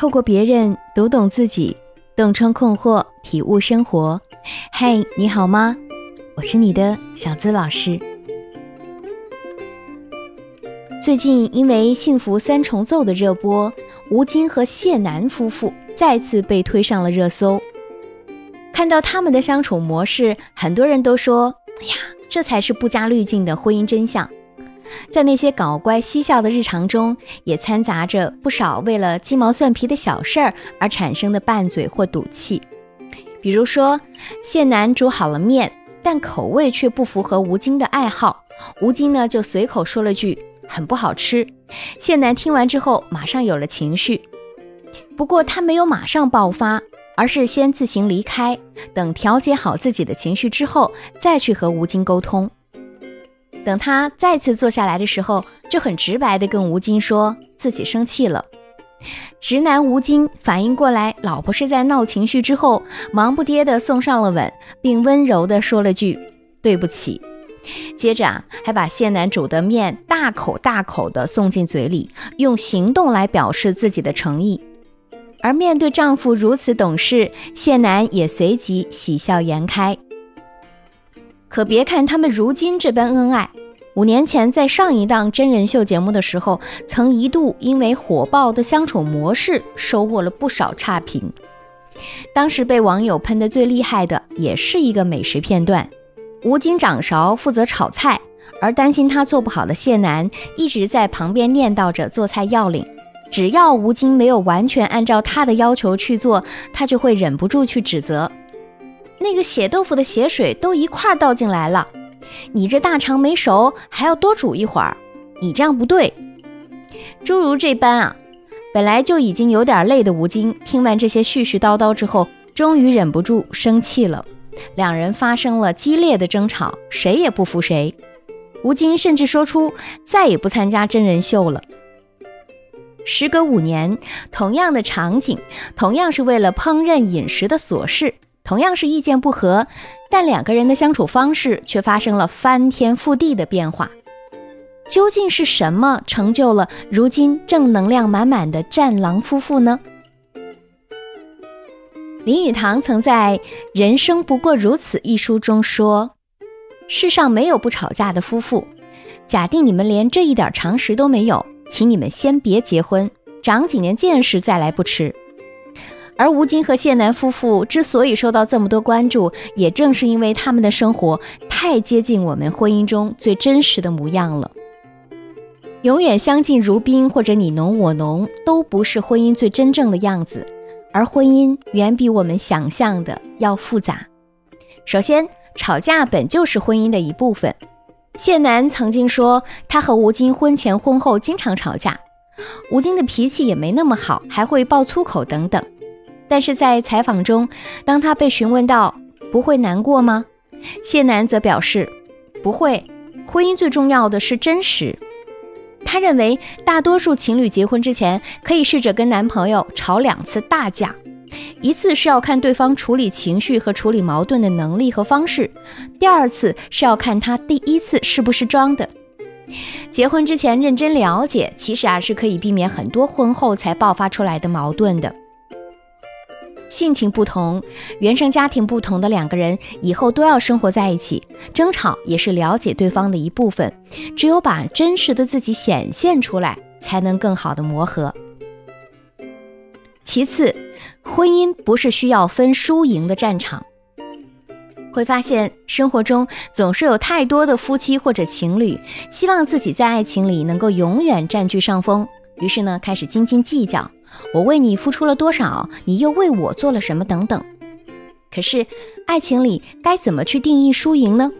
透过别人读懂自己，洞穿困惑，体悟生活。嗨，你好吗？我是你的小资老师。最近因为《幸福三重奏》的热播，吴京和谢楠夫妇再次被推上了热搜。看到他们的相处模式，很多人都说：“哎呀，这才是不加滤镜的婚姻真相。”在那些搞怪嬉笑的日常中，也掺杂着不少为了鸡毛蒜皮的小事儿而产生的拌嘴或赌气。比如说，谢楠煮好了面，但口味却不符合吴京的爱好，吴京呢就随口说了句“很不好吃”。谢楠听完之后，马上有了情绪，不过他没有马上爆发，而是先自行离开，等调节好自己的情绪之后，再去和吴京沟通。等他再次坐下来的时候，就很直白地跟吴京说自己生气了。直男吴京反应过来，老婆是在闹情绪之后，忙不迭地送上了吻，并温柔地说了句对不起。接着啊，还把谢楠煮的面大口大口地送进嘴里，用行动来表示自己的诚意。而面对丈夫如此懂事，谢楠也随即喜笑颜开。可别看他们如今这般恩爱，五年前在上一档真人秀节目的时候，曾一度因为火爆的相处模式收获了不少差评。当时被网友喷得最厉害的，也是一个美食片段：吴京掌勺负责炒菜，而担心他做不好的谢楠一直在旁边念叨着做菜要领。只要吴京没有完全按照他的要求去做，他就会忍不住去指责。那个血豆腐的血水都一块倒进来了，你这大肠没熟，还要多煮一会儿，你这样不对。诸如这般啊，本来就已经有点累的吴京，听完这些絮絮叨叨之后，终于忍不住生气了，两人发生了激烈的争吵，谁也不服谁。吴京甚至说出再也不参加真人秀了。时隔五年，同样的场景，同样是为了烹饪饮食的琐事。同样是意见不合，但两个人的相处方式却发生了翻天覆地的变化。究竟是什么成就了如今正能量满满的战狼夫妇呢？林语堂曾在《人生不过如此》一书中说：“世上没有不吵架的夫妇。假定你们连这一点常识都没有，请你们先别结婚，长几年见识再来不迟。”而吴京和谢楠夫妇之所以受到这么多关注，也正是因为他们的生活太接近我们婚姻中最真实的模样了。永远相敬如宾或者你侬我侬，都不是婚姻最真正的样子。而婚姻远比我们想象的要复杂。首先，吵架本就是婚姻的一部分。谢楠曾经说，他和吴京婚前婚后经常吵架，吴京的脾气也没那么好，还会爆粗口等等。但是在采访中，当他被询问到不会难过吗？谢楠则表示不会。婚姻最重要的是真实。他认为大多数情侣结婚之前可以试着跟男朋友吵两次大架，一次是要看对方处理情绪和处理矛盾的能力和方式，第二次是要看他第一次是不是装的。结婚之前认真了解，其实啊是可以避免很多婚后才爆发出来的矛盾的。性情不同、原生家庭不同的两个人，以后都要生活在一起，争吵也是了解对方的一部分。只有把真实的自己显现出来，才能更好的磨合。其次，婚姻不是需要分输赢的战场。会发现生活中总是有太多的夫妻或者情侣，希望自己在爱情里能够永远占据上风，于是呢，开始斤斤计较。我为你付出了多少，你又为我做了什么？等等。可是，爱情里该怎么去定义输赢呢？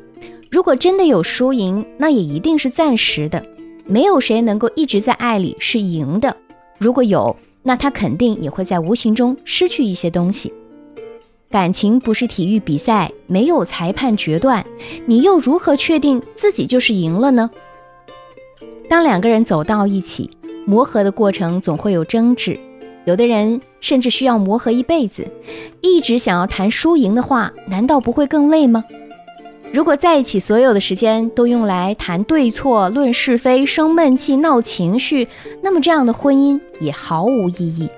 如果真的有输赢，那也一定是暂时的。没有谁能够一直在爱里是赢的。如果有，那他肯定也会在无形中失去一些东西。感情不是体育比赛，没有裁判决断，你又如何确定自己就是赢了呢？当两个人走到一起。磨合的过程总会有争执，有的人甚至需要磨合一辈子。一直想要谈输赢的话，难道不会更累吗？如果在一起所有的时间都用来谈对错、论是非、生闷气、闹情绪，那么这样的婚姻也毫无意义。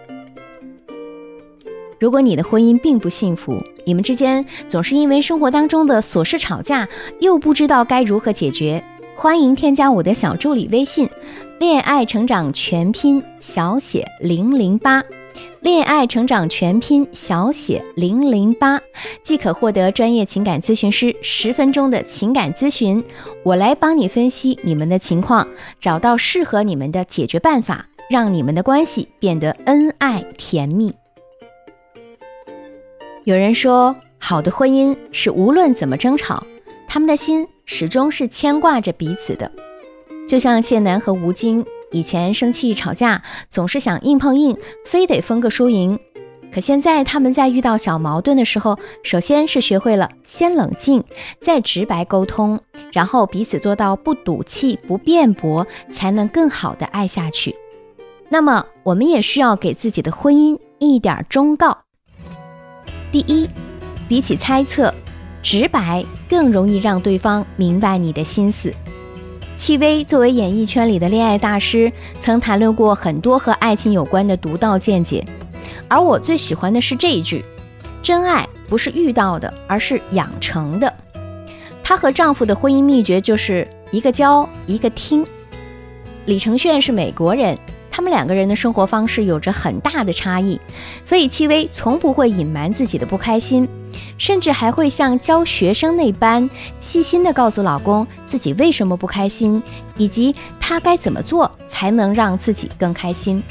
如果你的婚姻并不幸福，你们之间总是因为生活当中的琐事吵架，又不知道该如何解决，欢迎添加我的小助理微信“恋爱成长全拼小写零零八”，恋爱成长全拼小写零零八，即可获得专业情感咨询师十分钟的情感咨询，我来帮你分析你们的情况，找到适合你们的解决办法，让你们的关系变得恩爱甜蜜。有人说，好的婚姻是无论怎么争吵，他们的心始终是牵挂着彼此的。就像谢楠和吴京以前生气吵架，总是想硬碰硬，非得分个输赢。可现在他们在遇到小矛盾的时候，首先是学会了先冷静，再直白沟通，然后彼此做到不赌气、不辩驳，才能更好的爱下去。那么，我们也需要给自己的婚姻一点忠告。第一，比起猜测，直白更容易让对方明白你的心思。戚薇作为演艺圈里的恋爱大师，曾谈论过很多和爱情有关的独到见解，而我最喜欢的是这一句：“真爱不是遇到的，而是养成的。”她和丈夫的婚姻秘诀就是一个教，一个听。李承铉是美国人。他们两个人的生活方式有着很大的差异，所以戚薇从不会隐瞒自己的不开心，甚至还会像教学生那般细心地告诉老公自己为什么不开心，以及他该怎么做才能让自己更开心。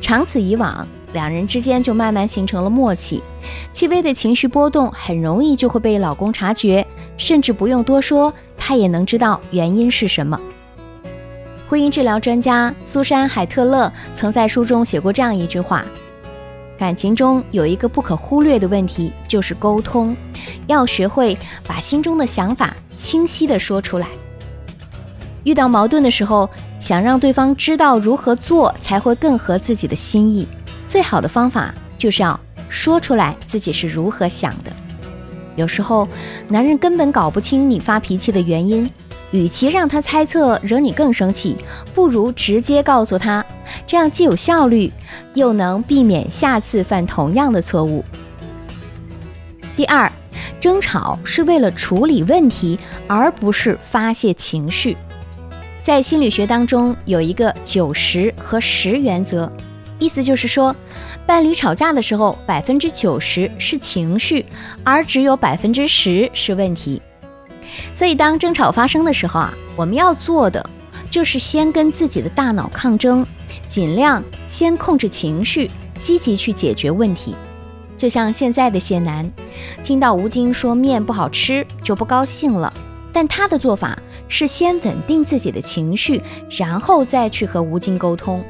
长此以往，两人之间就慢慢形成了默契。戚薇的情绪波动很容易就会被老公察觉，甚至不用多说，他也能知道原因是什么。婚姻治疗专家苏珊·海特勒曾在书中写过这样一句话：“感情中有一个不可忽略的问题，就是沟通，要学会把心中的想法清晰地说出来。遇到矛盾的时候，想让对方知道如何做才会更合自己的心意，最好的方法就是要说出来自己是如何想的。有时候，男人根本搞不清你发脾气的原因。”与其让他猜测，惹你更生气，不如直接告诉他，这样既有效率，又能避免下次犯同样的错误。第二，争吵是为了处理问题，而不是发泄情绪。在心理学当中，有一个九十和十原则，意思就是说，伴侣吵架的时候，百分之九十是情绪，而只有百分之十是问题。所以，当争吵发生的时候啊，我们要做的就是先跟自己的大脑抗争，尽量先控制情绪，积极去解决问题。就像现在的谢楠，听到吴京说面不好吃就不高兴了，但他的做法是先稳定自己的情绪，然后再去和吴京沟通。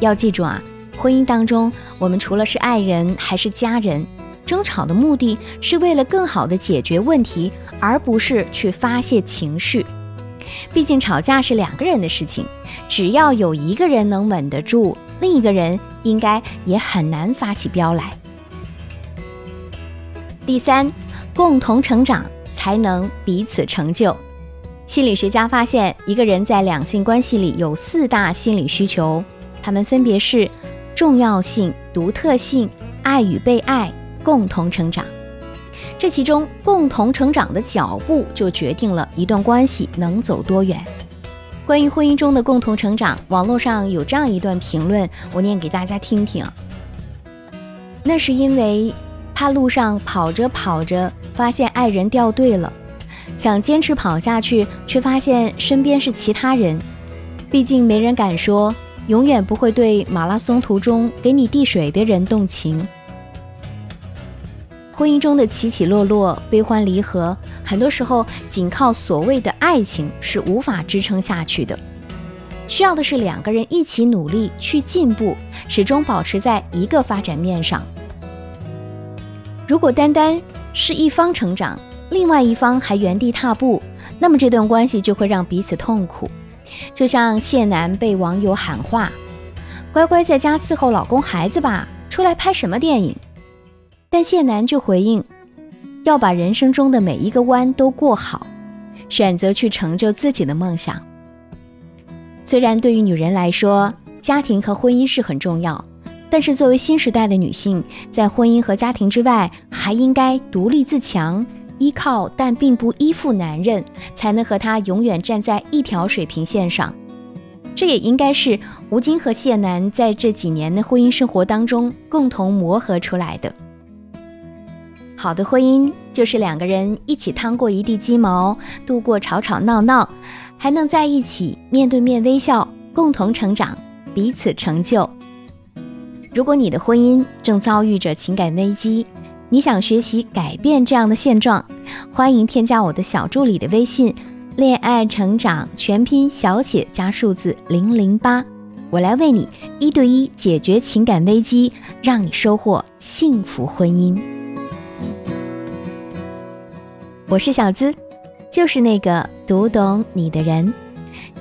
要记住啊，婚姻当中，我们除了是爱人，还是家人。争吵的目的是为了更好的解决问题，而不是去发泄情绪。毕竟吵架是两个人的事情，只要有一个人能稳得住，另一个人应该也很难发起飙来。第三，共同成长才能彼此成就。心理学家发现，一个人在两性关系里有四大心理需求，他们分别是重要性、独特性、爱与被爱。共同成长，这其中共同成长的脚步就决定了一段关系能走多远。关于婚姻中的共同成长，网络上有这样一段评论，我念给大家听听。那是因为怕路上跑着跑着发现爱人掉队了，想坚持跑下去，却发现身边是其他人。毕竟没人敢说永远不会对马拉松途中给你递水的人动情。婚姻中的起起落落、悲欢离合，很多时候仅靠所谓的爱情是无法支撑下去的。需要的是两个人一起努力去进步，始终保持在一个发展面上。如果单单是一方成长，另外一方还原地踏步，那么这段关系就会让彼此痛苦。就像谢楠被网友喊话：“乖乖在家伺候老公孩子吧，出来拍什么电影？”但谢楠就回应，要把人生中的每一个弯都过好，选择去成就自己的梦想。虽然对于女人来说，家庭和婚姻是很重要，但是作为新时代的女性，在婚姻和家庭之外，还应该独立自强，依靠但并不依附男人，才能和他永远站在一条水平线上。这也应该是吴京和谢楠在这几年的婚姻生活当中共同磨合出来的。好的婚姻就是两个人一起趟过一地鸡毛，度过吵吵闹闹，还能在一起面对面微笑，共同成长，彼此成就。如果你的婚姻正遭遇着情感危机，你想学习改变这样的现状，欢迎添加我的小助理的微信“恋爱成长全拼小写加数字零零八”，我来为你一对一解决情感危机，让你收获幸福婚姻。我是小资，就是那个读懂你的人。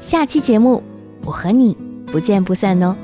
下期节目，我和你不见不散哦。